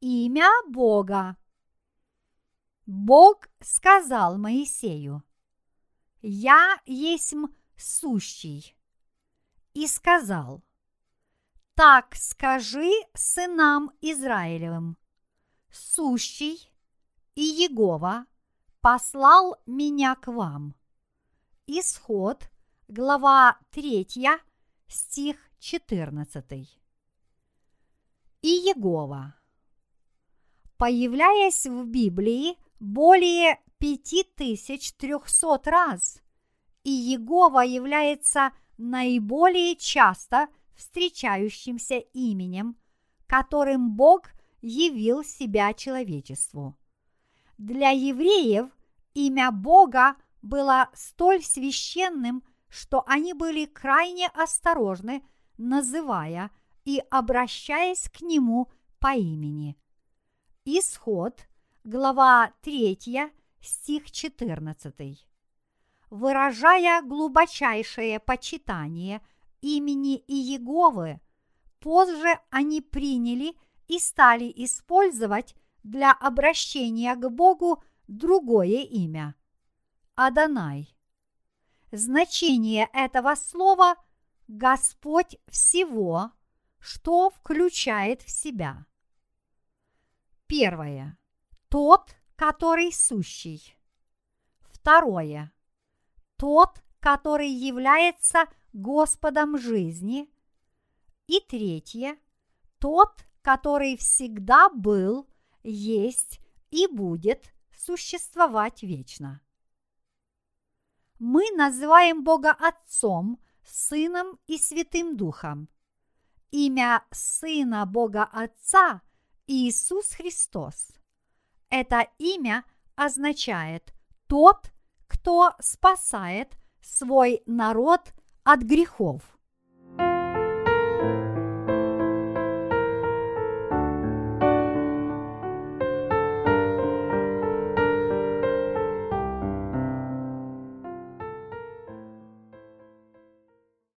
имя Бога. Бог сказал Моисею, «Я есть сущий», и сказал, «Так скажи сынам Израилевым, сущий и Егова послал меня к вам». Исход, глава 3, стих 14. И Егова. Появляясь в Библии более 5300 раз, и Егова является наиболее часто встречающимся именем, которым Бог явил себя человечеству. Для евреев имя Бога было столь священным, что они были крайне осторожны, называя и обращаясь к нему по имени. Исход, глава 3, стих 14. Выражая глубочайшее почитание имени Иеговы, позже они приняли и стали использовать для обращения к Богу другое имя – Адонай. Значение этого слова – Господь всего, что включает в себя. Первое. Тот, который сущий. Второе. Тот, который является Господом жизни. И третье. Тот, который всегда был, есть и будет существовать вечно мы называем Бога Отцом, Сыном и Святым Духом. Имя Сына Бога Отца – Иисус Христос. Это имя означает «тот, кто спасает свой народ от грехов».